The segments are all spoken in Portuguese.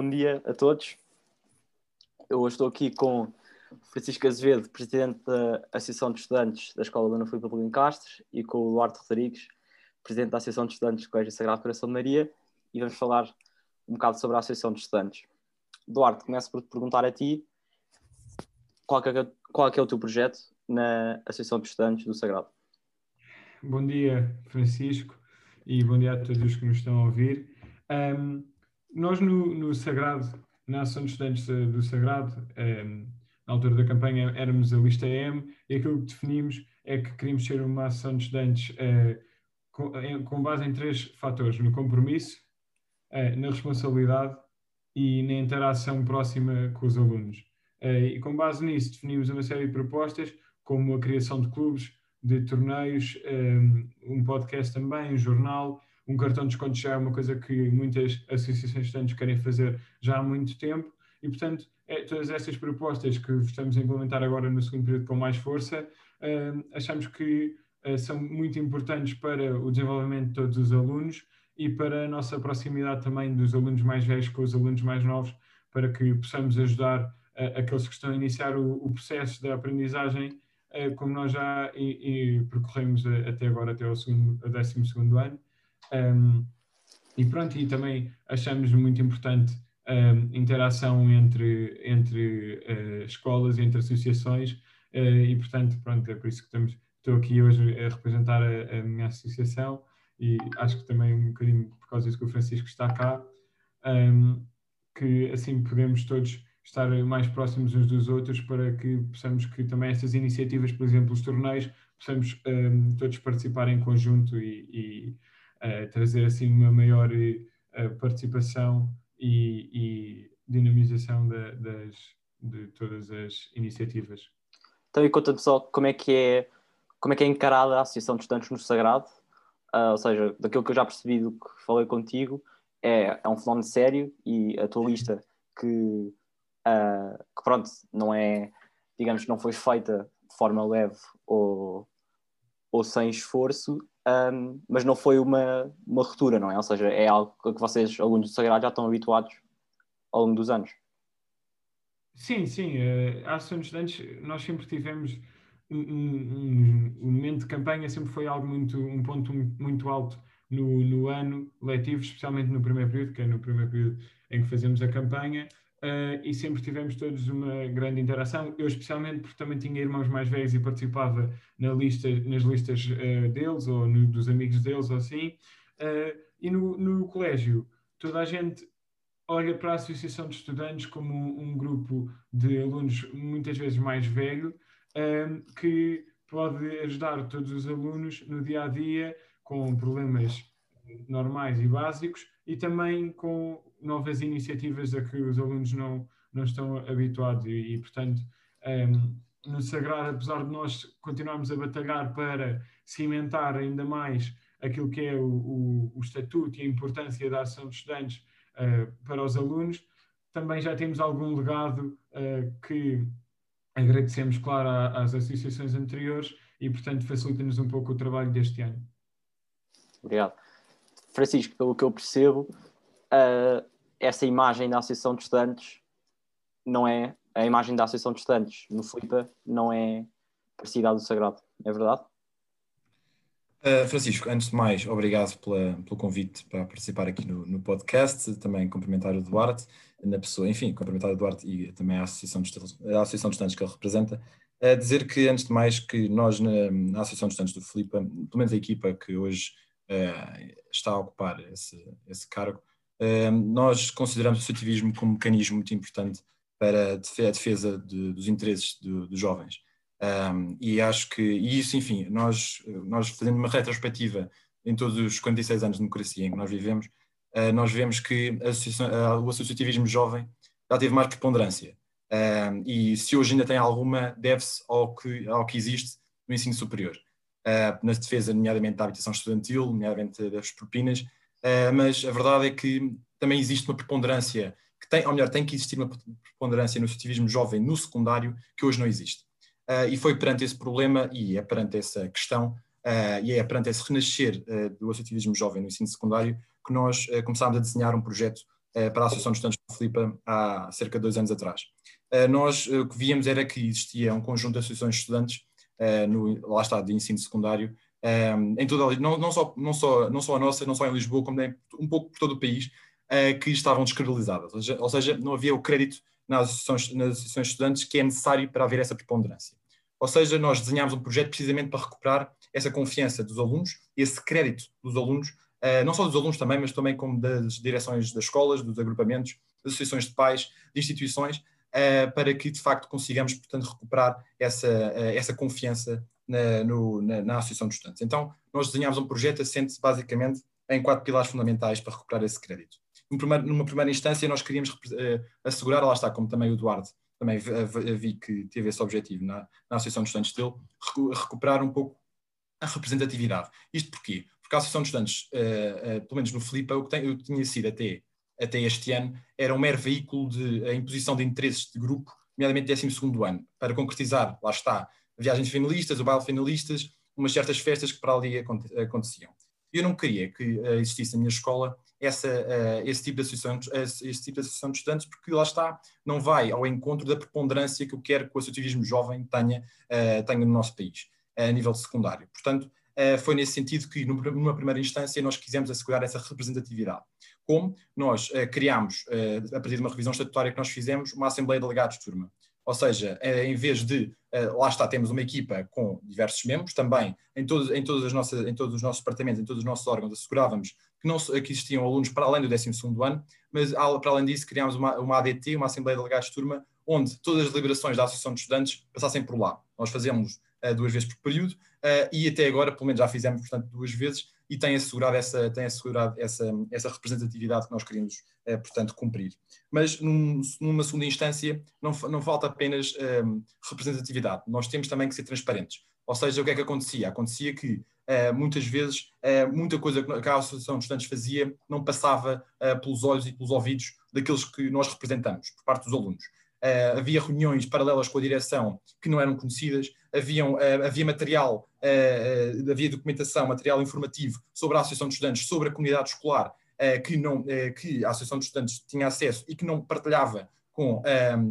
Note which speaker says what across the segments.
Speaker 1: Bom dia a todos. Eu hoje estou aqui com Francisco Azevedo, presidente da Associação de Estudantes da Escola Dona Filipe Avelino Castro, e com o Duarte Rodrigues, presidente da Associação de Estudantes do Colégio Sagrado Coração de Maria, e vamos falar um bocado sobre a Associação de Estudantes. Duarte, começo por te perguntar a ti qual é, é qual é o teu projeto na Associação de Estudantes do Sagrado.
Speaker 2: Bom dia, Francisco, e bom dia a todos os que nos estão a ouvir. Um, nós no, no, Sagrado, na Ação de Estudantes do Sagrado, um, na altura da campanha éramos a lista M, e aquilo que definimos é que queríamos ser uma ação de estudantes uh, com, com, base em três fatores: no compromisso, uh, na responsabilidade e na interação próxima com os alunos. Uh, e com base nisso definimos uma série de propostas, como a criação de clubes, de torneios, um, um podcast também, um jornal, um cartão de desconto já é uma coisa que muitas associações de estudantes querem fazer já há muito tempo e, portanto, é, todas estas propostas que estamos a implementar agora no segundo período com mais força, uh, achamos que uh, são muito importantes para o desenvolvimento de todos os alunos e para a nossa proximidade também dos alunos mais velhos com os alunos mais novos, para que possamos ajudar uh, aqueles que estão a iniciar o, o processo da aprendizagem como nós já e, e percorremos até agora, até o segundo, 12 ano. Um, e pronto, e também achamos muito importante um, interação entre, entre uh, escolas, entre associações, uh, e portanto, pronto, é por isso que estamos, estou aqui hoje a representar a, a, minha associação e acho que também um bocadinho por causa disso que o Francisco está cá, um, que assim podemos todos estar mais próximos uns dos outros para que possamos que também estas iniciativas, por exemplo, os torneios, possamos um, todos participar em conjunto e, e trazer assim uma maior uh, participação e, e dinamização das, de todas as iniciativas.
Speaker 1: Então, e conta-me só como é que é como é que é encarada a Associação de Estudantes no Sagrado, uh, ou seja, daquilo que eu já percebi do que falei contigo, é, é um fenómeno sério e a tua lista que uh, que pronto, não é, digamos, não foi feita de forma leve ou, ou sem esforço, um, mas não foi uma, uma ruptura, não é? Ou seja, é algo que vocês, alunos do Sagrado, já estão habituados ao longo dos anos.
Speaker 2: Sim, sim. Uh, a Associação Estudantes, nós sempre tivemos um, um, um, momento de campanha, sempre foi algo muito, um ponto muito alto no, no ano letivo, especialmente no primeiro período, que é no primeiro período em que fazemos a campanha. Uh, e sempre tivemos todos uma grande interação. Eu, especialmente, porque também tinha irmãos mais velhos e participava na lista, nas listas uh, deles ou no, dos amigos deles ou assim. Uh, e no, no, colégio, toda a gente olha para a Associação de Estudantes como um, um grupo de alunos muitas vezes mais velho que pode ajudar todos os alunos no dia a dia com problemas normais e básicos e também com novas iniciativas a que os alunos não, não estão habituados e, e portanto, um, ehm, no Sagrado, apesar de nós continuarmos a batalhar para cimentar ainda mais aquilo que é o, o, o estatuto e a importância da ação de estudantes uh, para os alunos, também já temos algum legado uh, que agradecemos, claro, às associações anteriores e, portanto, facilita-nos um pouco o trabalho deste ano.
Speaker 1: Obrigado. Francisco, pelo que eu percebo, uh, essa imagem da Associação de Estudantes não é a imagem da Associação de Estudantes no Flipa não é parecida do Sagrado, é verdade?
Speaker 3: Uh, Francisco, antes de mais, obrigado pela, pelo convite para participar aqui no, no, podcast, também cumprimentar o Duarte, na pessoa, enfim, cumprimentar o Duarte e também a Associação de, a Associação de Estudantes que ele representa, uh, dizer que, antes de mais, que nós na, na Associação de Estudantes do Filipa, pelo menos a equipa que hoje uh, está a ocupar esse, esse cargo, nós consideramos o associativismo como um mecanismo muito importante para a defesa de, dos interesses dos jovens. Um, e acho que, e isso, enfim, nós, nós fazendo uma retrospectiva em todos os 46 anos de democracia em que nós vivemos, uh, nós vemos que a, o associativismo jovem já teve mais preponderância. E se hoje ainda tem alguma, deve-se ao que, ao que existe no ensino superior. Uh, na defesa, nomeadamente da habitação estudantil, nomeadamente das propinas, Uh, mas a verdade é que também existe uma preponderância, que tem, ou melhor, tem que existir uma preponderância no associativismo jovem no secundário, que hoje não existe. Uh, e foi perante esse problema, e é perante essa questão, uh, e é perante esse renascer do associativismo jovem no ensino secundário, que nós começámos a desenhar um projeto para a Associação de Estudantes de Filipa há cerca de dois anos atrás. Nós o que víamos era que existia um conjunto de associações de estudantes, no, lá está, de ensino secundário, em toda a, não, não, só, não, só, não só a nossa, não só em Lisboa, como também um pouco por todo o país, que estavam descredibilizadas. Ou seja, ou seja, não havia o crédito nas associações, nas associações de estudantes que é necessário para haver essa preponderância. Ou seja, nós desenhámos um projeto precisamente para recuperar essa confiança dos alunos, esse crédito dos alunos, uh, não só dos alunos também, mas também como das direções das escolas, dos agrupamentos, das associações de pais, de instituições, uh, para que de facto consigamos, portanto, recuperar essa, essa confiança na, no, na, na, Associação de Estudantes. Então, nós desenhámos um projeto assente basicamente em quatro pilares fundamentais para recuperar esse crédito. Primeiro, numa primeira instância, nós queríamos assegurar, lá está, como também o Eduardo também vi que teve esse objetivo na, na Associação de Estudantes dele, recuperar um pouco a representatividade. Isto porquê? Porque a Associação de Estudantes, uh, uh, pelo menos no Filipe, o que tem, tinha sido até, até este ano, era um mero veículo de imposição de interesses de grupo, nomeadamente 12 ano, para concretizar, lá está, viagens finalistas, o baile finalistas, umas certas festas que para ali aconteciam. Eu não queria que uh, existisse na minha escola essa, uh, esse, tipo de associação, esse, tipo de associação de estudantes, porque lá está, não vai ao encontro da preponderância que eu quero que o associativismo jovem tenha, uh, tenha no nosso país, a nível secundário. Portanto, foi nesse sentido que, numa primeira instância, nós quisemos assegurar essa representatividade. Como nós criámos, a partir de uma revisão estatutária que nós fizemos, uma Assembleia de Delegados de Turma. Ou seja, eh, em vez de, eh, lá está, temos uma equipa com diversos membros, também em todos, em todas as nossas, em todos os nossos departamentos, em todos os nossos órgãos, assegurávamos que, não, que existiam alunos para além do 12 ano, mas para além disso criámos uma, uma ADT, uma Assembleia de Delegados de Turma, onde todas as deliberações da Associação de Estudantes passassem por lá. Nós fazemos uh, duas vezes por período e até agora, pelo menos já fizemos, portanto, duas vezes e tem assegurado essa, tem assegurado essa, essa representatividade que nós queríamos, portanto, cumprir mas num, numa segunda instância não, não falta apenas um, representatividade, nós temos também que ser transparentes. Ou seja, o que é que acontecia? Acontecia que uh, muitas vezes uh, muita coisa que a Associação de Estudantes fazia não passava pelos olhos e pelos ouvidos daqueles que nós representamos, por parte dos alunos. havia reuniões paralelas com a direção que não eram conhecidas, haviam, havia material, havia documentação, material informativo sobre a Associação de Estudantes, sobre a comunidade escolar, eh, que, não, eh, que a Associação de Estudantes tinha acesso e que não partilhava com,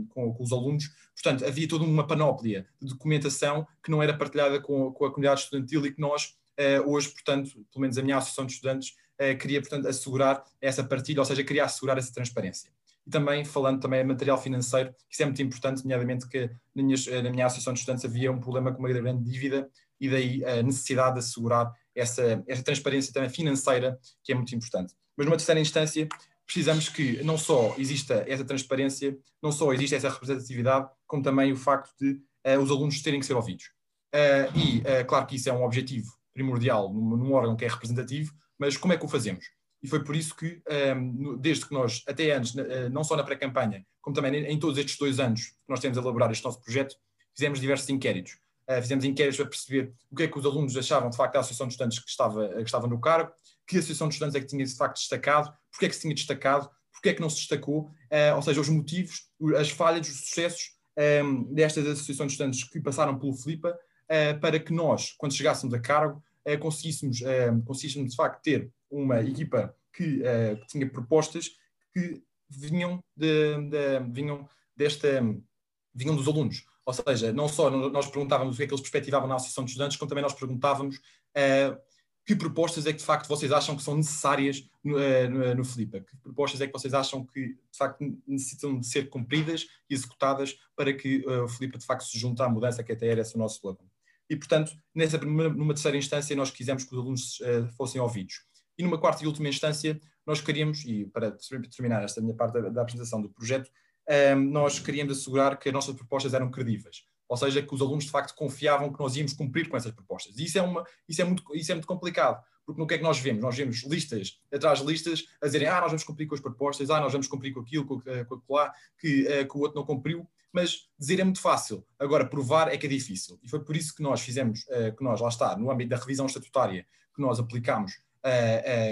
Speaker 3: com, com, os alunos. Portanto, havia toda uma panóplia de documentação que não era partilhada com, com a comunidade estudantil e que nós, eh, hoje, portanto, pelo menos a minha Associação de Estudantes, queria, portanto, assegurar essa partilha, ou seja, queria assegurar essa transparência. E também, falando também material financeiro, que isso é muito importante, nomeadamente que na minha, na minha Associação de Estudantes havia um problema com uma grande dívida e daí a necessidade de assegurar essa, essa transparência também financeira, que é muito importante. Mas numa terceira instância, precisamos que não só exista essa transparência, não só exista essa representatividade, como também o facto de uh, os alunos terem que ser ouvidos. Uh, e, uh, claro que isso é um objetivo primordial num, num, órgão que é representativo, mas como é que o fazemos? E foi por isso que, um, desde que nós, até antes, não só na pré-campanha, como também em todos estes dois anos que nós temos a elaborar este nosso projeto, fizemos diversos inquéritos. fizemos inquéritos para perceber o que é que os alunos achavam de facto da Associação de Estudantes que estava, que estava no cargo, que associação de estudantes é que tinha de facto destacado, porque é que se tinha destacado, porque é que não se destacou, ou seja, os motivos, as falhas, os sucessos ehm, destas associações de estudantes que passaram pelo FLIPA, para que nós, quando chegássemos a cargo, conseguíssemos, conseguíssemos de facto ter uma equipa que, que tinha propostas que vinham, de, de, vinham desta vinham dos alunos. Ou seja, não só nós perguntávamos o que é que eles perspectivavam na Associação de Estudantes, como também nós perguntávamos uh, que propostas é que de facto vocês acham que são necessárias no, eh, no, no? Que propostas é que vocês acham que de facto necessitam de ser cumpridas e executadas para que uh, o Flipa de facto se junte à mudança que até era esse o nosso slogan? E portanto, nessa primeira, numa terceira instância, nós quisemos que os alunos uh, fossem ouvidos. E numa quarta e última instância, nós queríamos, e para terminar esta minha parte da, apresentação do projeto, um, nós queríamos assegurar que as nossas propostas eram credíveis ou seja, que os alunos de facto confiavam que nós íamos cumprir com essas propostas. E isso é, uma, isso é, muito, isso é muito complicado, porque no que é que nós vemos? Nós vemos listas atrás de listas a dizerem, ah, nós vamos cumprir com as propostas, ah, nós vamos cumprir com aquilo, com, com aquilo lá, que, uh, que o outro não cumpriu, mas dizer é muito fácil, agora provar é que é difícil. E foi por isso que nós fizemos, uh, que nós, lá está, no âmbito da revisão estatutária que nós aplicámos,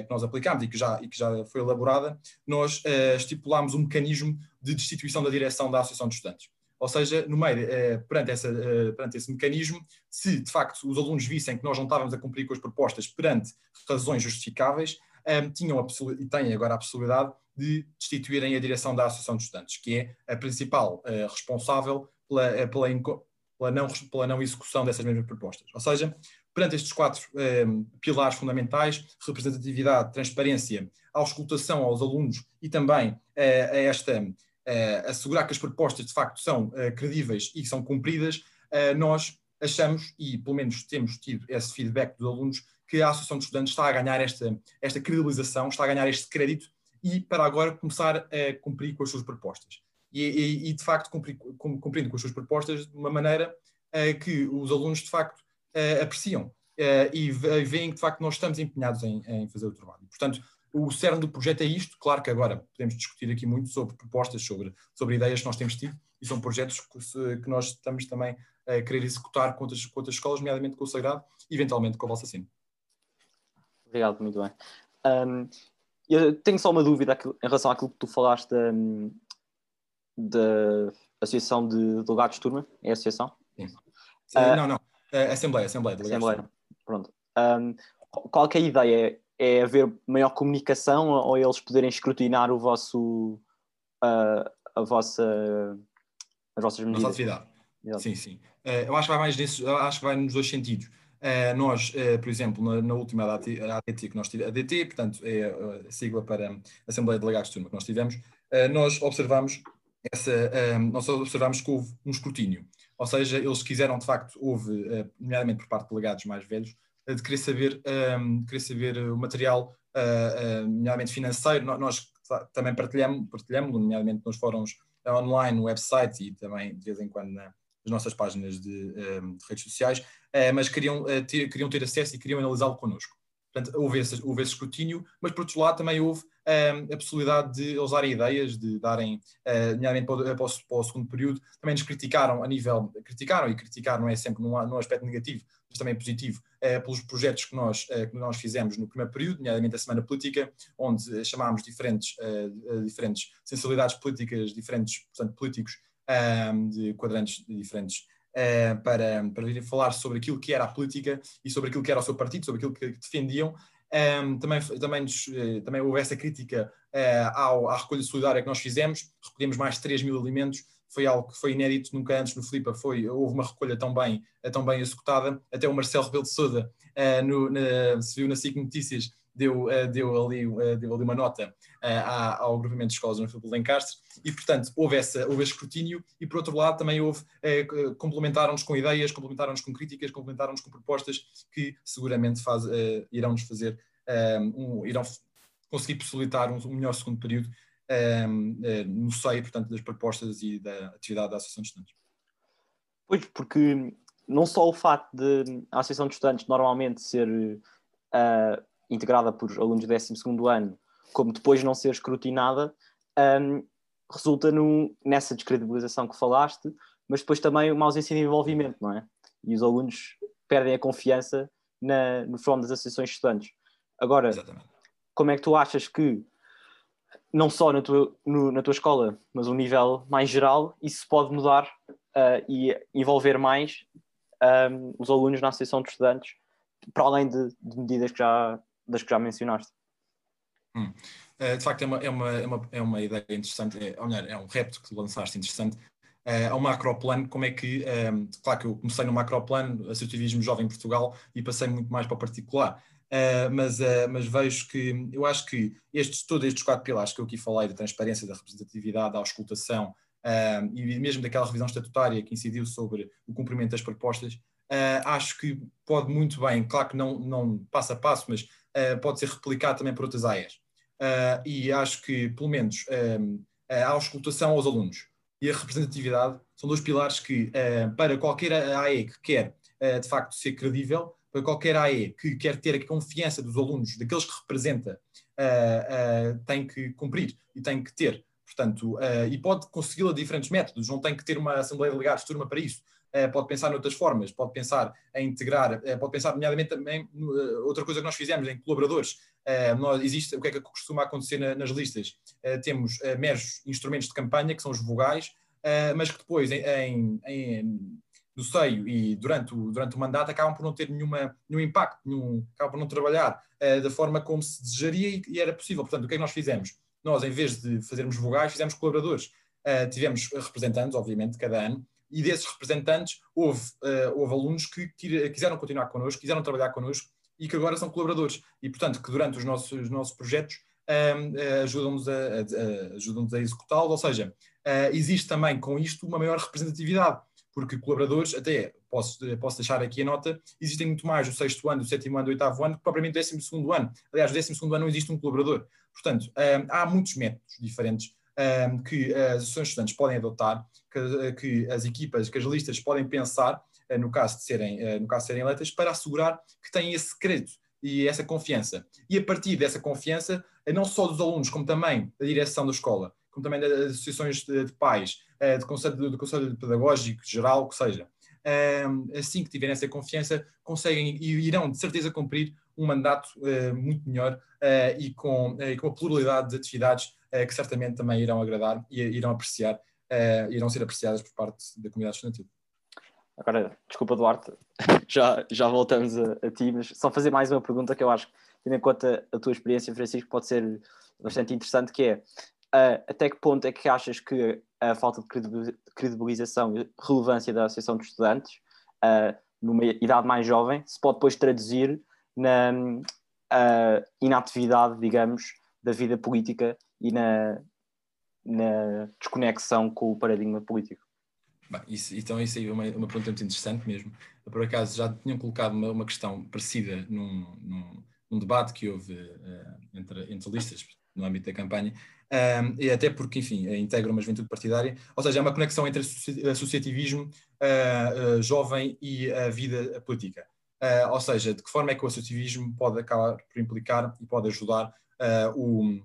Speaker 3: que nós aplicámos e que já, e que já foi elaborada, nós estipulámos um mecanismo de destituição da direção da Associação de Estudantes. Ou seja, no meio, eh, perante, essa, eh, perante esse mecanismo, se de facto os alunos vissem que nós não estávamos a cumprir com as propostas perante razões justificáveis, tinham a e têm agora a possibilidade de destituírem a direção da Associação de Estudantes, que é a principal responsável pela, pela, pela, não, pela não execução dessas mesmas propostas. Ou seja, perante estes quatro um, pilares fundamentais, representatividade, transparência, auscultação aos alunos e também uh, a esta uh, assegurar que as propostas de facto são uh, credíveis e são cumpridas, nós achamos, e pelo menos temos tido esse feedback dos alunos, que a Associação de Estudantes está a ganhar esta, esta credibilização, está a ganhar este crédito e para agora começar a cumprir com as suas propostas. E, e, e de facto, cumprir, cumprindo com as suas propostas de uma maneira que os alunos de facto apreciam e veem que de facto nós estamos empenhados em, em fazer o trabalho. Portanto, o cerne do projeto é isto. Claro que agora podemos discutir aqui muito sobre propostas, sobre, sobre ideias que nós temos tido, e são projetos que, que nós estamos também a querer executar com outras, com outras escolas, nomeadamente com o Sagrado e eventualmente com o Valsa Cine.
Speaker 1: Obrigado, muito bem. Um, eu tenho só uma dúvida em relação àquilo que tu falaste da, da Associação de Delegados de Turma. É a associação?
Speaker 3: Sim. Sim uh, não, não. É Assembleia, Assembleia.
Speaker 1: Assembleia. Pronto. Um, qual é a ideia? é haver maior comunicação ou eles poderem escrutinar o vosso uh, a vossa as vossas medidas?
Speaker 3: Nossa atividade. Exato. Sim, sim. Uh, eu acho que vai mais nesses, acho que vai nos dois sentidos. Uh, nós, uh, por exemplo, na, na última ADT que nós tivemos, ADT, portanto, é a sigla para a Assembleia de Delegados de Turma que nós tivemos, nós observamos essa, nós observamos que houve um escrutínio. Ou seja, eles quiseram, de facto, houve, nomeadamente por parte de delegados mais velhos, de querer saber, um, de querer saber o material, uh, uh, nomeadamente financeiro. Nós também partilhamos, partilhamos, nomeadamente nos fóruns online, no website e também de vez em quando nas nossas páginas de, um, de redes sociais, uh, mas queriam, ter, queriam ter acesso e queriam analisá-lo connosco. Portanto, houve esse, houve esse escrutínio, mas por outro lado também houve a possibilidade de usarem ideias, de darem, uh, nomeadamente para o, para, o, segundo período, também nos criticaram a nível, criticaram e criticar não é sempre num, num aspecto negativo, mas também positivo, uh, pelos projetos que nós, que nós fizemos no primeiro período, nomeadamente a Semana Política, onde chamámos diferentes, diferentes sensibilidades políticas, diferentes, portanto, políticos um, de quadrantes diferentes para, para falar sobre aquilo que era a política e sobre aquilo que era o seu partido, sobre aquilo que defendiam. Um, também, também, nos, uh, também houve essa crítica uh, ao, à recolha solidária que nós fizemos, recolhemos mais de 3 mil alimentos, foi algo que foi inédito, nunca antes no Flipa foi, houve uma recolha tão bem, tão bem executada, até o Marcelo Rebelo de Souda, no, na, se viu na SIC Notícias, deu, uh, deu, ali, uh, deu ali uma nota uh, ao agrupamento de escolas no Filipe Lencastre e, portanto, houve, essa, houve esse escrutínio e, por outro lado, também houve, complementaram-nos com ideias, complementaram-nos com críticas, complementaram-nos com propostas que seguramente faz, irão-nos fazer, um, irão conseguir possibilitar um, melhor segundo período no seio, portanto, das propostas e da atividade da Associação de Estudantes.
Speaker 1: Pois, porque não só o facto de a Associação de Estudantes normalmente ser uh, integrada por alunos do 12 ano, como depois não ser escrutinada, um, resulta nessa descredibilização que falaste, mas depois também uma ausência de envolvimento, não é? E os alunos perdem a confiança na, no fórum das associações de estudantes. Agora, Exatamente. como é que tu achas que, não só na tua, no, na tua escola, mas a um nível mais geral, isso pode mudar uh, e envolver mais um, os alunos na associação de estudantes, para além de, de medidas que já das que já mencionaste.
Speaker 3: Hum. Uh, de facto, é uma, é, uma, é, uma, é uma ideia interessante, é, é um repto que lançaste interessante. Uh, ao macroplano, como é que, um, ehm, claro que eu comecei no macroplano, assertivismo jovem em Portugal, e passei muito mais para o particular. Uh, mas, uh, mas vejo que eu acho que estes, todos estes quatro pilares que eu aqui falei, da transparência, da representatividade, da auscultação uh, e mesmo daquela revisão estatutária que incidiu sobre o cumprimento das propostas, acho que pode muito bem, claro que não, não passo a passo, mas pode ser replicado também por outras áreas. Uh, e acho que, pelo menos, um, eh, a auscultação aos alunos e a representatividade são dois pilares que, uh, para qualquer AE que quer, de facto, ser credível, para qualquer AE que quer ter a confiança dos alunos, daqueles que representa, tem que cumprir e tem que ter. Portanto, e pode consegui-lo a diferentes métodos, não tem que ter uma Assembleia de de turma para isso. Eh, pode pensar noutras formas, pode pensar em integrar, eh, pode pensar, nomeadamente, também, eh, outra coisa que nós fizemos em colaboradores. Nós, existe, o que é que costuma acontecer nas listas? Temos meros instrumentos de campanha, que são os vogais, mas que depois, em, em, no seio e durante o, durante o mandato acabam por não ter nenhuma, nenhum impacto, nenhum, acabam por não trabalhar uh, da forma como se desejaria e, e, era possível. Portanto, o que é que nós fizemos? Nós, em vez de fazermos vogais, fizemos colaboradores. Uh, tivemos representantes, obviamente, cada ano, e desses representantes houve, uh, houve alunos que quiseram continuar connosco, quiseram trabalhar connosco e que agora são colaboradores. E, portanto, que durante os nossos, os nossos projetos um, ajudam-nos a, a, ajudam a executá-los, ou seja, uh, existe também com isto uma maior representatividade porque colaboradores, até posso, posso deixar aqui a nota, existem muito mais do sexto ano, do sétimo ano, do oitavo ano, que propriamente do décimo segundo ano. Aliás, no décimo segundo ano não existe um colaborador. Portanto, um, há muitos métodos diferentes um, que as associações de estudantes podem adotar, que, que, as equipas, que as listas podem pensar, uh, no, caso de serem, uh, no caso serem eleitas, para assegurar que têm esse crédito e essa confiança. E a partir dessa confiança, não só dos alunos, como também da direção da escola, como também das associações de, de pais, uh, de conselho, do conselho pedagógico geral, o que seja. Uh, assim que tiverem essa confiança, conseguem e irão de certeza cumprir um mandato uh, muito melhor e, com, e com a pluralidade de atividades que certamente também irão agradar e irão apreciar, irão ser apreciadas por parte da comunidade estudantil.
Speaker 1: Agora, desculpa, Duarte, já, já voltamos a, a ti, mas só fazer mais uma pergunta que eu acho, tendo em conta a tua experiência, Francisco, pode ser bastante interessante, que é uh, até que ponto é que achas que a falta de credibilização e relevância da Associação de Estudantes uh, numa idade mais jovem se pode depois traduzir na uh, inatividade, digamos, da vida política e na, na desconexão com o paradigma político?
Speaker 3: Bem, isso, então isso aí é uma, uma pergunta muito interessante mesmo. Por acaso já tinham colocado uma, uma questão parecida num, num, num, debate que houve uh, entre, entre listas no âmbito da campanha, um, e até porque, enfim, integra uma juventude partidária, ou seja, é uma conexão entre associativismo uh, uh, jovem e a vida política. Ou seja, de que forma é que o associativismo pode acabar por implicar e pode ajudar o,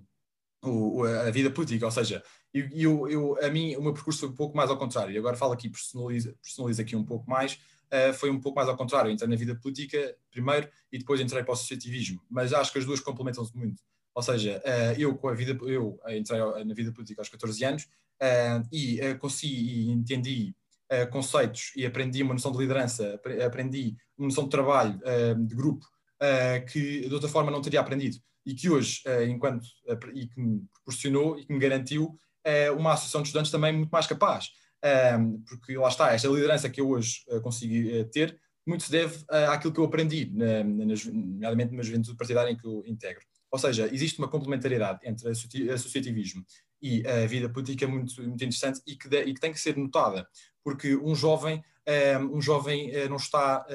Speaker 3: o, a vida política, ou seja, eu, eu, a mim o meu percurso foi um pouco mais ao contrário, e agora falo aqui, personalizo, personalizo aqui um pouco mais, foi um pouco mais ao contrário, entrei na vida política primeiro e depois entrei para o associativismo, mas acho que as duas complementam-se muito. Ou seja, eh, eu com a vida, eu entrei na vida política aos 14 anos eh, e eh, consegui e entendi conceitos e aprendi uma noção de liderança, aprendi uma noção de trabalho, de grupo, que de outra forma não teria aprendido e que hoje, enquanto e que me proporcionou e que me garantiu uma associação de estudantes também muito mais capaz, porque lá está, esta liderança que eu hoje consegui ter, muito se deve àquilo que eu aprendi, nomeadamente na juventude partidária em que eu integro. Ou seja, existe uma complementariedade entre associativismo e a vida política muito, muito interessante e que, de, e que tem que ser notada, porque um jovem, um, eh, jovem eh, não está,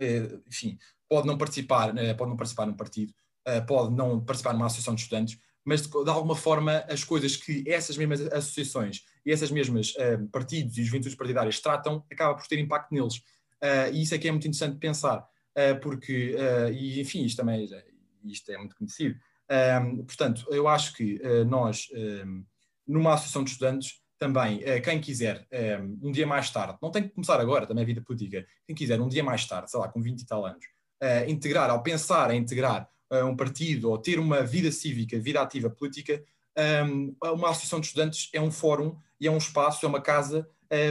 Speaker 3: eh, enfim, pode não participar, pode não participar num partido, pode não participar numa associação de estudantes, mas de, de alguma forma as coisas que essas mesmas associações e essas mesmas partidos e juventudes partidárias tratam, acaba por ter impacto neles. Uh, e isso é que é muito interessante pensar, uh, porque, uh, e enfim, isto também isto é muito conhecido. Um, portanto, eu acho que uh, nós, um, numa associação de estudantes, também, uh, quem quiser, um, um, dia mais tarde, não tem que começar agora, também a vida política, quem quiser, um dia mais tarde, sei lá, com 20 e tal anos, uh, integrar, ao pensar em integrar um partido ou ter uma vida cívica, vida ativa política, uma associação de estudantes é um fórum e é um espaço, é uma casa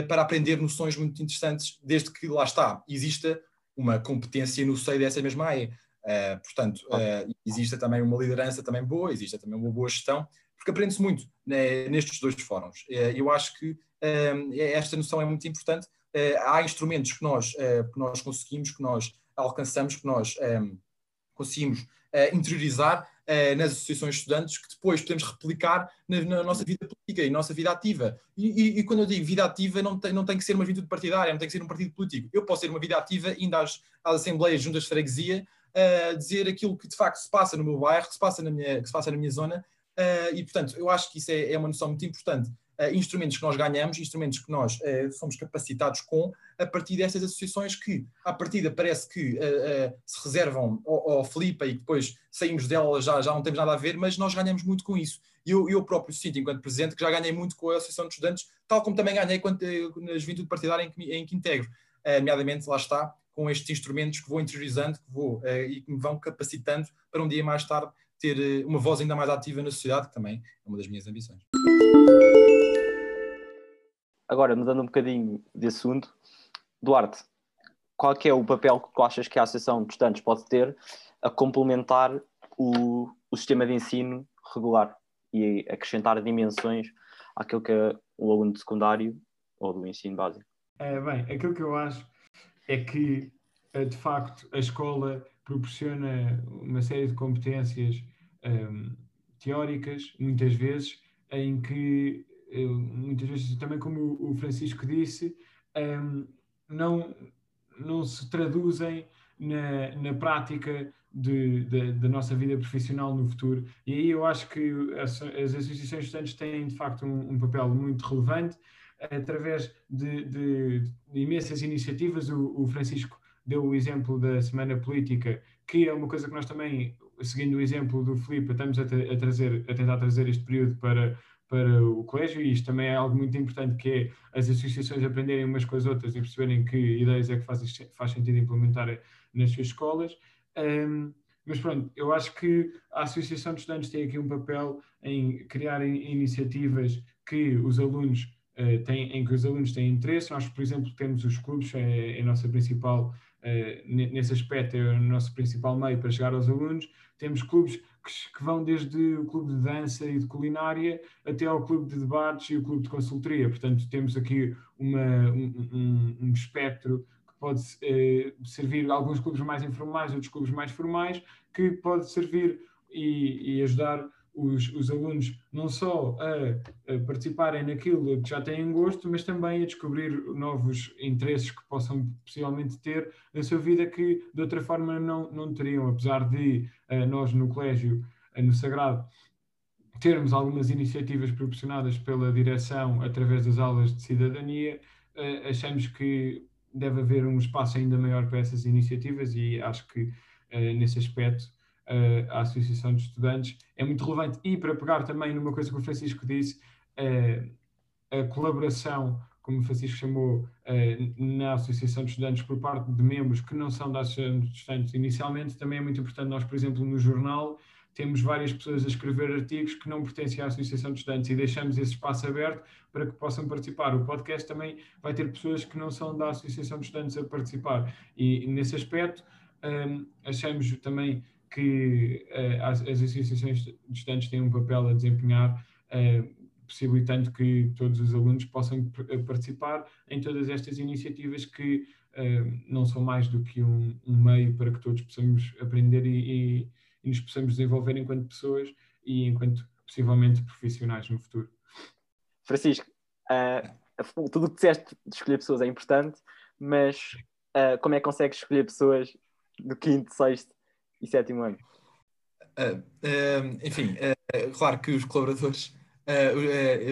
Speaker 3: para aprender noções muito interessantes, desde que lá está, exista uma competência no seio dessa mesma área. Uh, portanto, uh, existe também uma liderança também boa, existe também uma boa gestão, porque aprende-se muito né, nestes dois fóruns. Uh, eu acho que esta noção é muito importante. há instrumentos que nós, que nós conseguimos, que nós alcançamos, que nós um, conseguimos interiorizar nas associações de estudantes que depois podemos replicar na, na nossa vida política e nossa vida ativa. E, e, e, quando eu digo vida ativa, não tem, não tem que ser uma vida partidária, não tem que ser um partido político. Eu posso ter uma vida ativa indo às, às assembleias juntas de freguesia, uh, dizer aquilo que de facto se passa no meu bairro, que se passa na minha, que se passa na minha zona, uh, e portanto eu acho que isso é, é uma noção muito importante. Uh, instrumentos que nós ganhamos, instrumentos que nós uh, somos capacitados com, a partir destas associações que, à partida, parece que uh, se reservam ao, ao e depois saímos dela, já, já não temos nada a ver, mas nós ganhamos muito com isso. Eu, eu próprio sinto, enquanto presidente, que já ganhei muito com a Associação de Estudantes, tal como também ganhei quando, na juventude partidária em que, em que integro. nomeadamente, lá está, com estes instrumentos que vou interiorizando que vou, uh, e que me vão capacitando para um dia mais tarde ter uh, uma voz ainda mais ativa na sociedade, que também é uma das minhas ambições.
Speaker 1: Agora, mudando um bocadinho de assunto, Duarte, qual é o papel que tu achas que a Associação de Estudantes pode ter a complementar o, o sistema de ensino regular e acrescentar dimensões àquilo que é o aluno de secundário ou do ensino básico?
Speaker 2: É, bem, aquilo que eu acho é que, eh, de facto, a escola proporciona uma série de competências um, teóricas, muitas vezes, em que, eh, muitas vezes, também como o Francisco disse, um, não, não se traduzem na, na prática da nossa vida profissional no futuro. E aí eu acho que as, as associações de estudantes têm, de facto, um, um papel muito relevante através de, de, de imensas iniciativas. O, o, Francisco deu o exemplo da Semana Política, que é uma coisa que nós também, seguindo o exemplo do Filipe, estamos a, a, trazer, a tentar trazer este período para, para o colégio, e isto também é algo muito importante, que é as associações aprenderem umas com as outras e perceberem que ideias é que faz, faz sentido implementar nas suas escolas. Um, mas pronto, eu acho que a Associação de Estudantes tem aqui um papel em criar iniciativas que os alunos uh, têm, em que os alunos têm interesse. Nós, por exemplo, temos os clubes, é, é a nossa principal, uh, nesse aspecto, é o nosso principal meio para chegar aos alunos. Temos clubes que, que, vão desde o clube de dança e de culinária até ao clube de debates e o clube de consultoria. Portanto, temos aqui uma, um, um, um espectro pode eh, servir alguns clubes mais informais, outros clubes mais formais, que pode servir e, e ajudar os, os, alunos não só a, a, participarem naquilo que já têm gosto, mas também a descobrir novos interesses que possam possivelmente ter na sua vida que de outra forma não, não teriam, apesar de uh, nós no colégio, uh, no Sagrado, termos algumas iniciativas proporcionadas pela direção através das aulas de cidadania, uh, achamos que deve haver um espaço ainda maior para essas iniciativas e acho que nesse aspecto a Associação de Estudantes é muito relevante. E para pegar também numa coisa que o Francisco disse, uh, a colaboração, como o Francisco chamou, na Associação de Estudantes por parte de membros que não são da Associação de Estudantes inicialmente, também é muito importante. Nós, por exemplo, no jornal, temos várias pessoas a escrever artigos que não pertencem à Associação de Estudantes e deixamos esse espaço aberto para que possam participar. O podcast também vai ter pessoas que não são da Associação de Estudantes a participar e, nesse aspecto, achamos também que uh, as, as, associações de estudantes têm um papel a desempenhar, uh, possibilitando que todos os alunos possam participar em todas estas iniciativas que uh, não são mais do que um, um, meio para que todos possamos aprender e, e e nos possamos desenvolver enquanto pessoas e enquanto possivelmente profissionais no futuro.
Speaker 1: Francisco, uh, tudo o que disseste de escolher pessoas é importante, mas uh, como é que consegues escolher pessoas do quinto, sexto e sétimo ano?
Speaker 3: Uh, enfim, claro que os colaboradores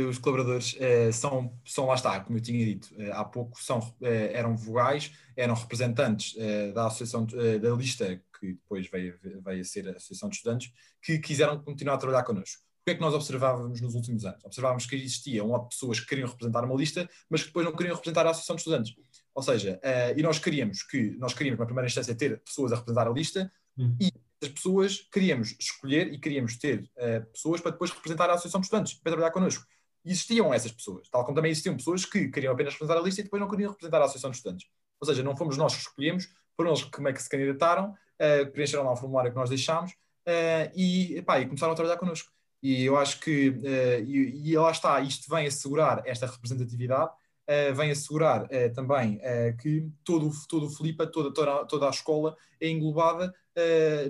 Speaker 3: os colaboradores são, são, lá está, como eu tinha dito há pouco, são, eram vogais, eram representantes da associação, da lista que depois veio a ser a Associação de Estudantes, que quiseram continuar a trabalhar connosco. O que é que nós observávamos nos últimos anos? Observávamos que existiam pessoas que queriam representar uma lista, mas que depois não queriam representar a Associação de Estudantes. Ou seja, uh, e nós queríamos que, nós queríamos na primeira instância ter pessoas a representar a lista hum. e as pessoas queríamos escolher e queríamos ter uh, pessoas para depois representar a Associação de Estudantes, para trabalhar connosco. E existiam essas pessoas, tal como também existiam pessoas que queriam apenas representar a lista e depois não queriam representar a Associação de Estudantes. Ou seja, não fomos nós que escolhemos, foram eles como é que se candidataram uh, preencheram lá o formulário que nós deixámos uh, e, epá, e começaram a trabalhar connosco. E eu acho que, uh, e, e, lá está, isto vem assegurar esta representatividade, uh, vem assegurar uh, também que todo, todo o Filipa, toda, toda, toda a escola é englobada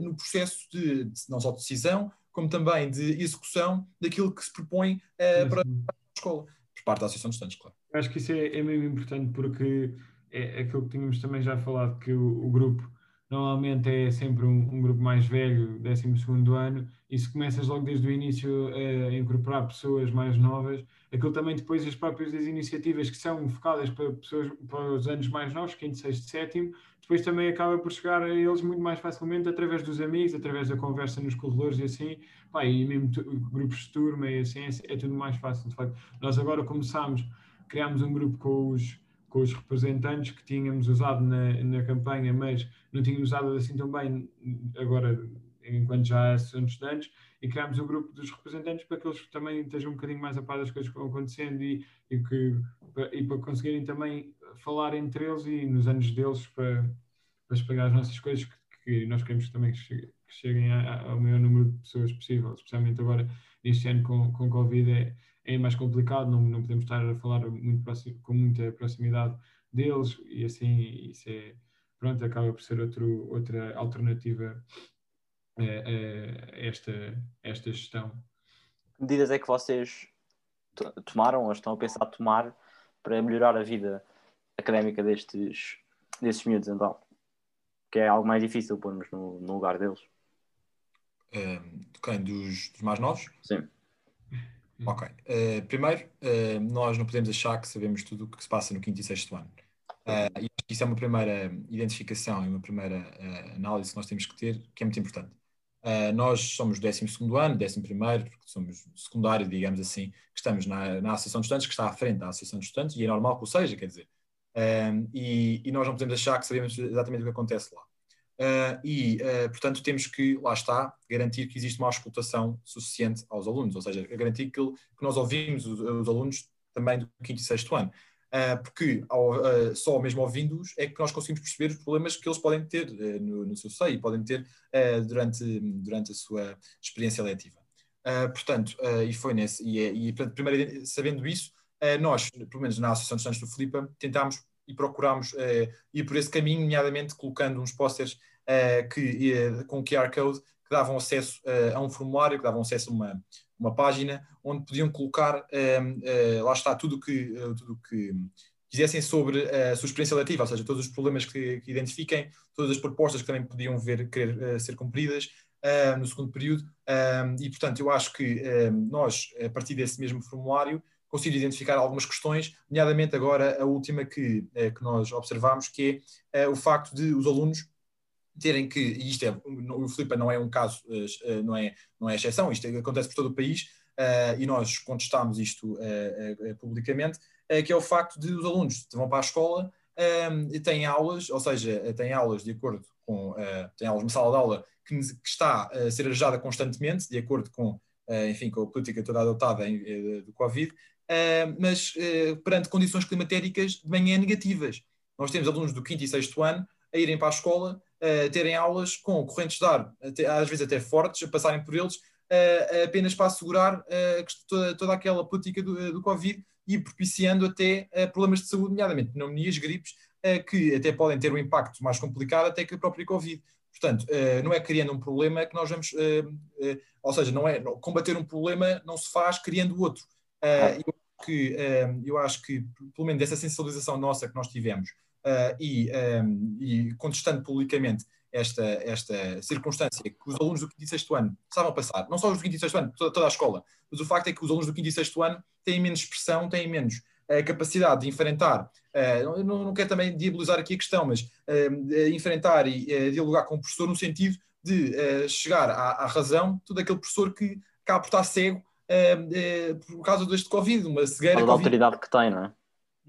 Speaker 3: no processo de, de, não só de decisão, como também de execução daquilo que se propõe para, para, a escola, por parte da Associação de Estudantes, claro.
Speaker 2: Eu acho que isso é, é mesmo importante porque é aquilo que tínhamos também já falado, que o, o grupo normalmente é sempre um, um, grupo mais velho, 12 ano, e se começas logo desde o início a incorporar pessoas mais novas, aquilo também depois as próprias iniciativas que são focadas para pessoas para os anos mais novos, quinto, sexto, sétimo, depois também acaba por chegar a eles muito mais facilmente através dos amigos, através da conversa nos corredores e assim, pá, e mesmo grupos de turma e assim, é, é tudo mais fácil. De facto, nós agora começámos, criámos um grupo com os com os representantes que tínhamos usado na, na campanha, mas não tínhamos usado assim tão bem agora enquanto já são estudantes, e criámos o grupo dos representantes para que eles também estejam um bocadinho mais a par das coisas que vão acontecendo e, e, que, e para conseguirem também falar entre eles e nos anos deles para, para espalhar as nossas coisas que, que nós queremos também que cheguem ao maior número de pessoas possível, especialmente agora neste ano com, com Covid é, é mais complicado, não, não podemos estar a falar muito próximo, com muita proximidade deles e assim isso é pronto, acaba por ser outro, outra alternativa a, a esta, a esta gestão.
Speaker 1: Que medidas é que vocês tomaram ou estão a pensar tomar para melhorar a vida académica destes, destes miúdos então? Que é algo mais difícil pormos no, no lugar deles.
Speaker 3: Um, quem? Dos, dos, mais novos?
Speaker 1: Sim.
Speaker 3: Ok. Uh, primeiro, uh, nós não podemos achar que sabemos tudo o que se passa no quinto e sexto ano. Uh, e isso é uma primeira identificação e uma primeira análise que nós temos que ter, que é muito importante. Uh, nós somos 12 ano, 11, porque somos secundário, digamos assim, que estamos na, na Associação de Estudantes, que está à frente da Associação de Estudantes, e é normal que o seja, quer dizer. E, e, nós não podemos achar que sabemos exatamente o que acontece lá. e, portanto, temos que, lá está, garantir que existe uma explotação suficiente aos alunos, ou seja, garantir que, que nós ouvimos os, os alunos também do quinto e sexto ano. Uh, porque ao, uh, só mesmo ouvindo-os é que nós conseguimos perceber os problemas que eles podem ter uh, no, no, seu seio, podem ter durante, durante a sua experiência letiva. portanto, e foi nesse, e, é, e primeiro sabendo isso, nós, pelo menos na Associação de Estudantes do Filipa, tentámos e procurámos ir por esse caminho, nomeadamente colocando uns posters que, com QR Code que davam acesso a um formulário, que davam acesso a uma, uma página onde podiam colocar, um, uh, lá está, tudo que, uh, tudo que quisessem sobre a sua experiência letiva, ou seja, todos os problemas que, que identifiquem, todas as propostas que também podiam ver querer uh, ser cumpridas uh, no segundo período. Um, e, portanto, eu acho que um, nós, a partir desse mesmo formulário, conseguimos identificar algumas questões, nomeadamente agora a última que, uh, que nós observamos, que é o facto de os alunos terem que, e isto é, o Filipe não é um caso, não é, não é exceção, isto acontece por todo o país, e nós contestámos isto publicamente, que é o facto de os alunos vão para a escola e têm aulas, ou seja, têm aulas de acordo com, têm aulas, uma sala de aula que, está a ser arejada constantemente, de acordo com, enfim, com a política toda adotada do Covid, mas perante condições climatéricas de manhã negativas. Nós temos alunos do quinto e sexto ano a irem para a escola uh, terem aulas com correntes de ar, até, às vezes até fortes, a passarem por eles, uh, apenas para assegurar uh, toda, toda, aquela política do, do Covid e propiciando até problemas de saúde, nomeadamente pneumonias, gripes, que até podem ter um impacto mais complicado até que a própria Covid. Portanto, não é criando um problema que nós vamos, ou seja, não é combater um problema não se faz criando outro. Eu, que, eu acho que, pelo menos dessa sensibilização nossa que nós tivemos, e, um, e, contestando publicamente esta, esta circunstância que os alunos do 5 e 6 ano estavam a passar, não só os do 5 e 6 ano, toda, toda, a escola, mas o facto é que os alunos do 5 e 6 ano têm menos expressão, têm menos uh, capacidade de enfrentar, uh, não, não quero também diabolizar aqui a questão, mas uh, enfrentar e dialogar com o professor no sentido de chegar à, à, razão todo aquele professor que acaba por estar cego por causa deste Covid, uma cegueira.
Speaker 1: A autoridade que tem, não é?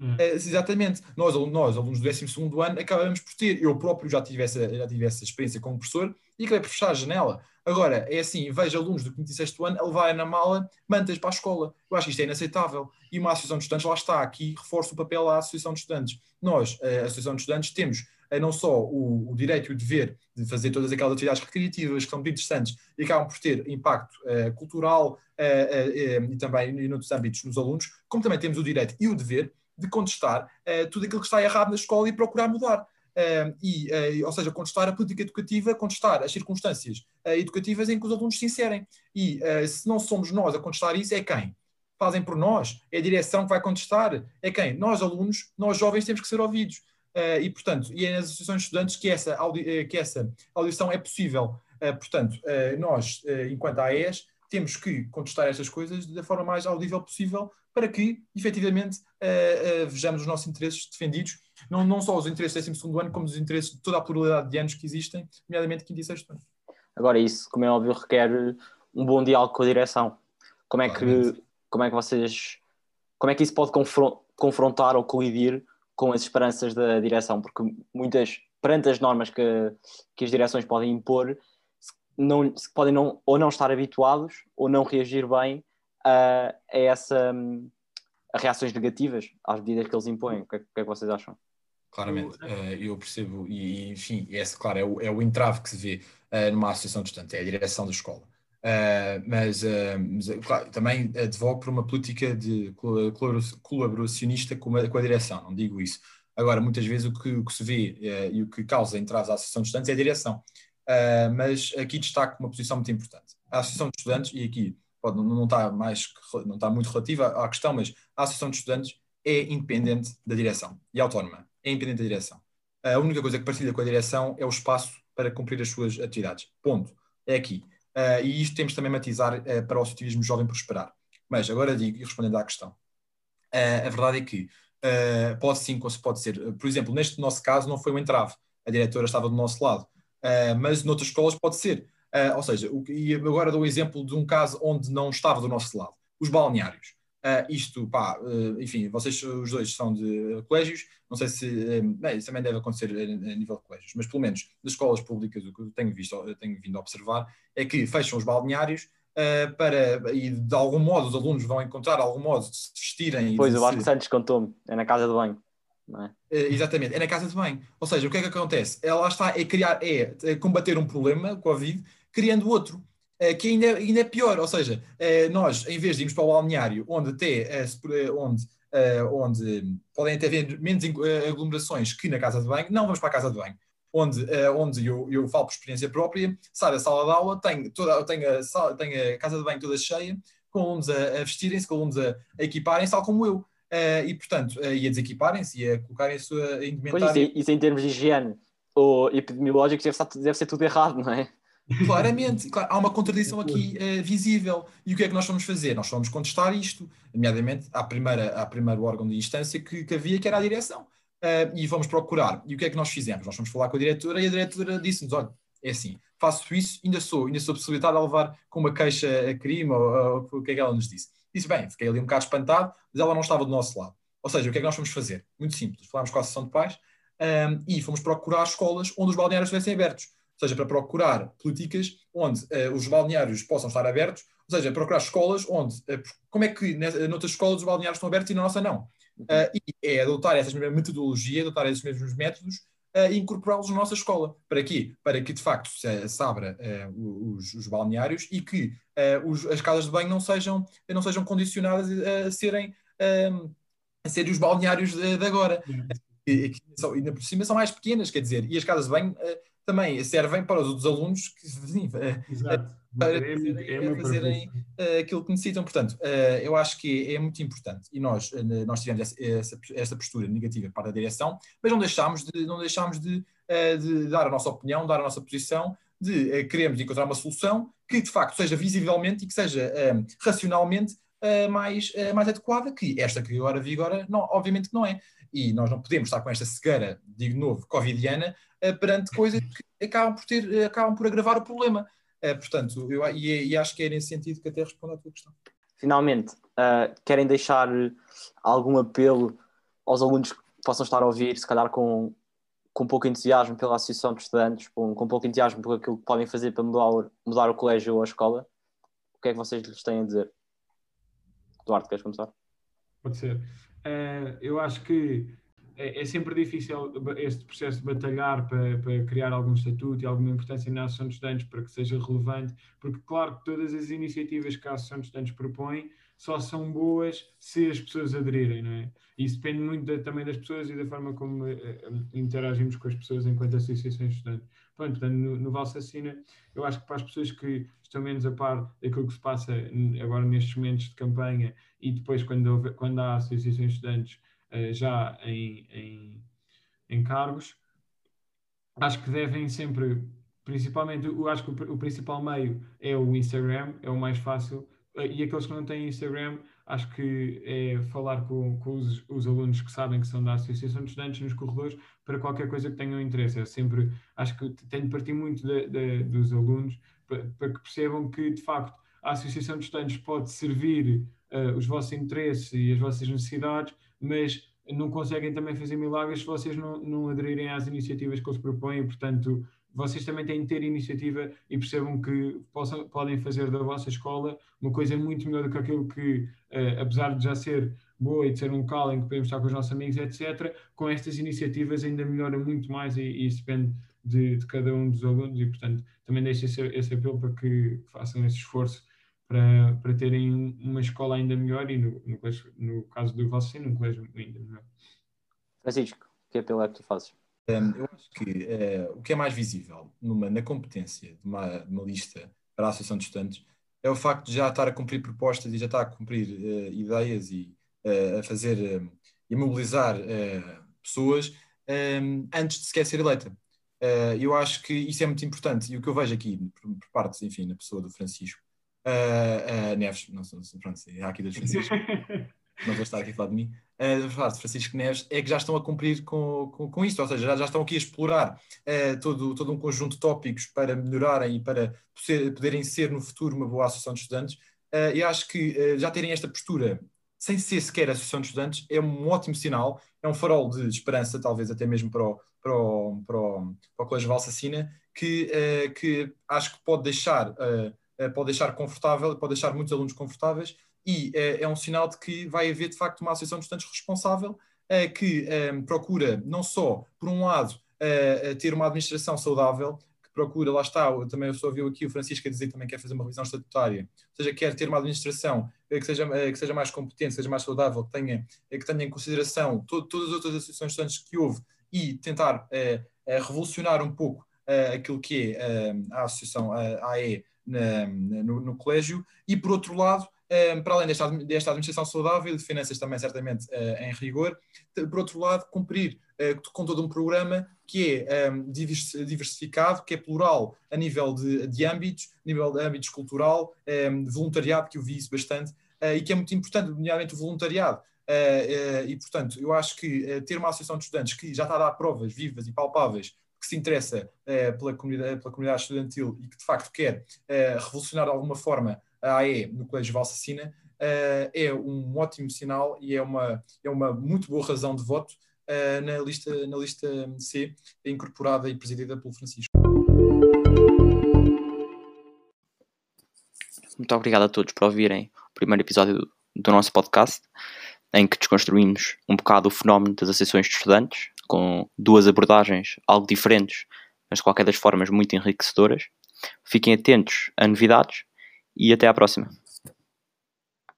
Speaker 3: Hum. É, exatamente. Nós, nós, alunos do 12 ano, acabamos por ter. Eu próprio já tive essa, já tive essa experiência como professor e acabei por fechar a janela. Agora, é assim, vejo alunos do 5 e 6 ano a levarem na mala mantas para a escola. Eu acho que isto é inaceitável. E uma associação de estudantes, lá está, aqui reforça o papel da associação de estudantes. Nós, a associação de estudantes, temos eh, não só o, o, direito e o dever de fazer todas aquelas atividades recreativas que são muito interessantes e acabam por ter impacto uh, cultural uh, uh, e também em outros âmbitos nos alunos, como também temos o direito e o dever de contestar uh, tudo aquilo que está errado na escola e procurar mudar. Uh, e, uh, ou seja, contestar a política educativa, contestar as circunstâncias educativas em que os alunos se inserem. E se não somos nós a contestar isso, é quem? Fazem por nós? É a direção que vai contestar? É quem? Nós, alunos, nós jovens, temos que ser ouvidos. e, portanto, e é nas associações de estudantes que essa, que essa audição é possível. portanto, nós, enquanto AES, temos que contestar estas coisas da forma mais audível possível para que, efetivamente, uh, uh, vejamos os nossos interesses defendidos, não, não só os interesses do 12 ano, como os interesses de toda a pluralidade de anos que existem, nomeadamente 5 e 6 ano.
Speaker 1: Agora, isso, como é óbvio, requer um bom diálogo com a direção. Como é que, como é que vocês. Como é que isso pode confrontar ou colidir com as esperanças da direção? Porque muitas, perante as normas que, que as direções podem impor, não, podem não, ou não estar habituados ou não reagir bem a, a essa a reações negativas às medidas que eles impõem. O que é, que, é que vocês acham?
Speaker 3: Claramente, uh, eu percebo, e enfim, esse, claro, é o, é o entrave que se vê uh, numa associação distante, é a direção da escola. Uh, mas, mas claro, também advogo por uma política de colaboracionista com a, com a direção, não digo isso. Agora, muitas vezes o que, o que se vê e o que causa entraves à associação de estudantes é a direção. mas aqui destaco uma posição muito importante. A associação de estudantes, e aqui pode, não, está mais, não está muito relativa à questão, mas a associação de estudantes é independente da direção e autónoma é independente da direção. A única coisa que partilha com a direção é o espaço para cumprir as suas atividades. Ponto. É aqui. Uh, e isto temos também matizar uh, para o associativismo jovem prosperar. Mas agora digo, e respondendo à questão, uh, a verdade é que pode sim, pode ser. Por exemplo, neste nosso caso não foi um entrave, a diretora estava do nosso lado, mas noutras escolas pode ser. Ou seja, o, e agora dou o exemplo de um caso onde não estava do nosso lado, os balneários. Uh, isto, pá, uh, enfim, vocês os dois são de colégios, não sei se, bem, isso também deve acontecer a, a, nível de colégios, mas pelo menos das escolas públicas, o que eu tenho visto, eu tenho vindo a observar, é que fecham os balneários uh, para, e de algum modo os alunos vão encontrar algum modo de se vestirem.
Speaker 1: Pois,
Speaker 3: o
Speaker 1: Vasco Santos contou-me, é na casa de banho.
Speaker 3: É? exatamente, é na casa de banho. Ou seja, o que é que acontece? Ela está a criar, é, é combater um problema, Covid, criando outro. Eh, que ainda, ainda é pior, ou seja, eh, nós, em vez de irmos para o balneário, onde até eh, onde, onde podem até haver menos aglomerações que na casa de banho, não vamos para a casa de banho. Onde, onde eu, eu falo por experiência própria, sai da sala de aula, tem, toda, tem, a, sala, a casa de banho toda cheia, com alunos a, a vestirem-se, com alunos a, a equiparem-se, tal como eu. Uh, e, portanto, uh, e a desequiparem-se e a colocarem a sua indumentária.
Speaker 1: Pois, isso, isso em termos de higiene ou epidemiológicos deve, deve ser tudo errado, não é?
Speaker 3: Claramente, claro, há uma contradição aqui uh, visível. E o que é que nós vamos fazer? Nós vamos contestar isto, nomeadamente à primeira, à primeiro órgão de instância que, que havia, que era a direção. Uh, e vamos procurar. E o que é que nós fizemos? Nós fomos falar com a diretora e a diretora disse-nos: olha, é assim, faço isso, ainda sou, ainda sou possibilitado de levar com uma queixa a crime, ou, ou, o que é que ela nos disse. Disse, bem, fiquei ali um bocado espantado, mas ela não estava do nosso lado. Ou seja, o que é que nós fomos fazer? Muito simples, falámos com a Associação de Pais um, eh, e fomos procurar escolas onde os balneários estivessem abertos seja, para procurar políticas onde uh, os balneários possam estar abertos, ou seja, procurar escolas onde, uh, como é que noutras escolas os balneários estão abertos e na nossa não. Uh, e é adotar essa mesma metodologia, adotar esses mesmos métodos e incorporá-los na nossa escola. Para quê? Para que de facto se, se abra os, os, balneários e que os, as casas de banho não sejam, não sejam condicionadas a serem, a serem os balneários de, de agora. Uhum. E, que são, ainda por cima são mais pequenas, quer dizer, e as casas de banho também servem para os outros alunos que, sim, para é fazerem, é fazerem uh, aquilo que necessitam. Portanto, uh, eu acho que é muito importante. E nós, nós tivemos essa, essa, postura negativa para a direção, mas não deixámos de, não deixámos de, de dar a nossa opinião, dar a nossa posição, de queremos encontrar uma solução que de facto seja visivelmente e que seja racionalmente mais, mais adequada que esta que agora vigora, não, obviamente que não é e nós não podemos estar com esta cegueira, digo de novo, covidiana, uh, perante coisas que acabam por, ter, uh, acabam por agravar o problema. Uh, portanto, eu, e, e, acho que é nesse sentido que até respondo à tua questão.
Speaker 1: Finalmente, querem deixar algum apelo aos alunos que possam estar a ouvir, se calhar com, com pouco entusiasmo pela Associação de Estudantes, com, com pouco entusiasmo por aquilo que podem fazer para mudar, mudar o colégio ou a escola? O que é que vocês lhes têm a dizer? Eduardo, queres começar?
Speaker 2: Pode ser. Uh, eu acho que é, é, sempre difícil este processo de batalhar para, para, criar algum estatuto e alguma importância na Associação de Estudantes para que seja relevante, porque, claro, que todas as iniciativas que a Associação de Estudantes propõe só são boas se as pessoas aderirem, não é? Isso depende muito também das pessoas e da forma como uh, interagimos com as pessoas enquanto associações estudantes. Pronto, portanto, no, no Valsacina, eu acho que para as pessoas que estão menos a par daquilo que se passa agora nestes momentos de campanha e depois quando, quando há associações de estudantes uh, já em, em, em, cargos, acho que devem sempre, principalmente, eu acho que o, o principal meio é o Instagram, é o mais fácil, uh, e aqueles que não têm Instagram, acho que é falar com, com os, os, alunos que sabem que são da Associação de Estudantes nos corredores para qualquer coisa que tenham interesse. É sempre, acho que tem de partir muito de, de, dos alunos para, que percebam que, de facto, a Associação de Estudantes pode servir uh, os vossos interesses e as vossas necessidades, mas não conseguem também fazer milagres se vocês não, não aderirem às iniciativas que eles propõem, portanto, vocês também têm de ter iniciativa e percebam que possam, podem fazer da vossa escola uma coisa muito melhor do que aquilo que, uh, apesar de já ser boa e de ser um local em que podemos estar com os nossos amigos, etc., com estas iniciativas ainda melhora muito mais e, e isso depende de, de, cada um dos alunos e, portanto, também deixo esse, esse apelo para que façam esse esforço para, para terem uma escola ainda melhor e, no, no, no caso do vosso ensino, um colégio ainda melhor.
Speaker 1: Francisco, que apelo é que tu fazes?
Speaker 3: Um, eu acho que uh, o que é mais visível numa, na competência de uma, de uma, lista para a Associação de Estudantes é o facto de já estar a cumprir propostas e já estar a cumprir uh, ideias e uh, a fazer e a mobilizar pessoas um, antes de sequer ser eleita. Eu acho que isso é muito importante e o que eu vejo aqui, por, por parte, enfim, na pessoa do Francisco Neves, não, não, pronto, há aqui dois Francisco. não vou estar aqui a falar de mim, uh, de Francisco Neves, é que já estão a cumprir com, com, com isto, ou seja, já, já estão aqui a explorar uh, todo, todo um conjunto de tópicos para melhorarem e para poderem ser no futuro uma boa associação de estudantes. Uh, e acho que uh, já terem esta postura, sem ser sequer associação de estudantes, é um ótimo sinal, é um farol de esperança, talvez até mesmo para o, para o, para o, para o Colégio Valsacina, que, que acho que pode deixar, pode deixar confortável, pode deixar muitos alunos confortáveis e é, um sinal de que vai haver de facto uma associação de estudantes responsável que procura não só, por um lado, ter uma administração saudável, que procura, lá está, também eu só ouviu aqui o Francisco a dizer que também quer fazer uma revisão estatutária, ou seja, quer ter uma administração que seja, que seja mais competente, seja mais saudável, que tenha, que tenha em consideração todas as outras associações estudantes que houve e tentar revolucionar um pouco aquilo que é a associação AE na, no, no colégio, e por outro lado, para além desta, desta administração saudável e de finanças também certamente eh, em rigor, por outro lado, cumprir eh, com todo um programa que é diversificado, que é plural a nível de, de âmbitos, a nível de âmbitos cultural, de voluntariado, que eu vi isso bastante, eh, e que é muito importante, nomeadamente o voluntariado. E, portanto, eu acho que ter uma associação de estudantes que já está a dar provas vivas e palpáveis que se interessa pela, comunidade, pela comunidade estudantil e que de facto quer revolucionar de alguma forma a AE no Colégio Valsacina, é um ótimo sinal e é uma, é uma muito boa razão de voto na, lista, na lista C, incorporada e presidida pelo Francisco.
Speaker 1: Muito obrigado a todos por ouvirem o primeiro episódio do nosso podcast, em que desconstruímos um bocado o fenómeno das associações de estudantes, com duas abordagens algo diferentes, mas de qualquer das formas muito enriquecedoras. Fiquem atentos a novidades e até à próxima.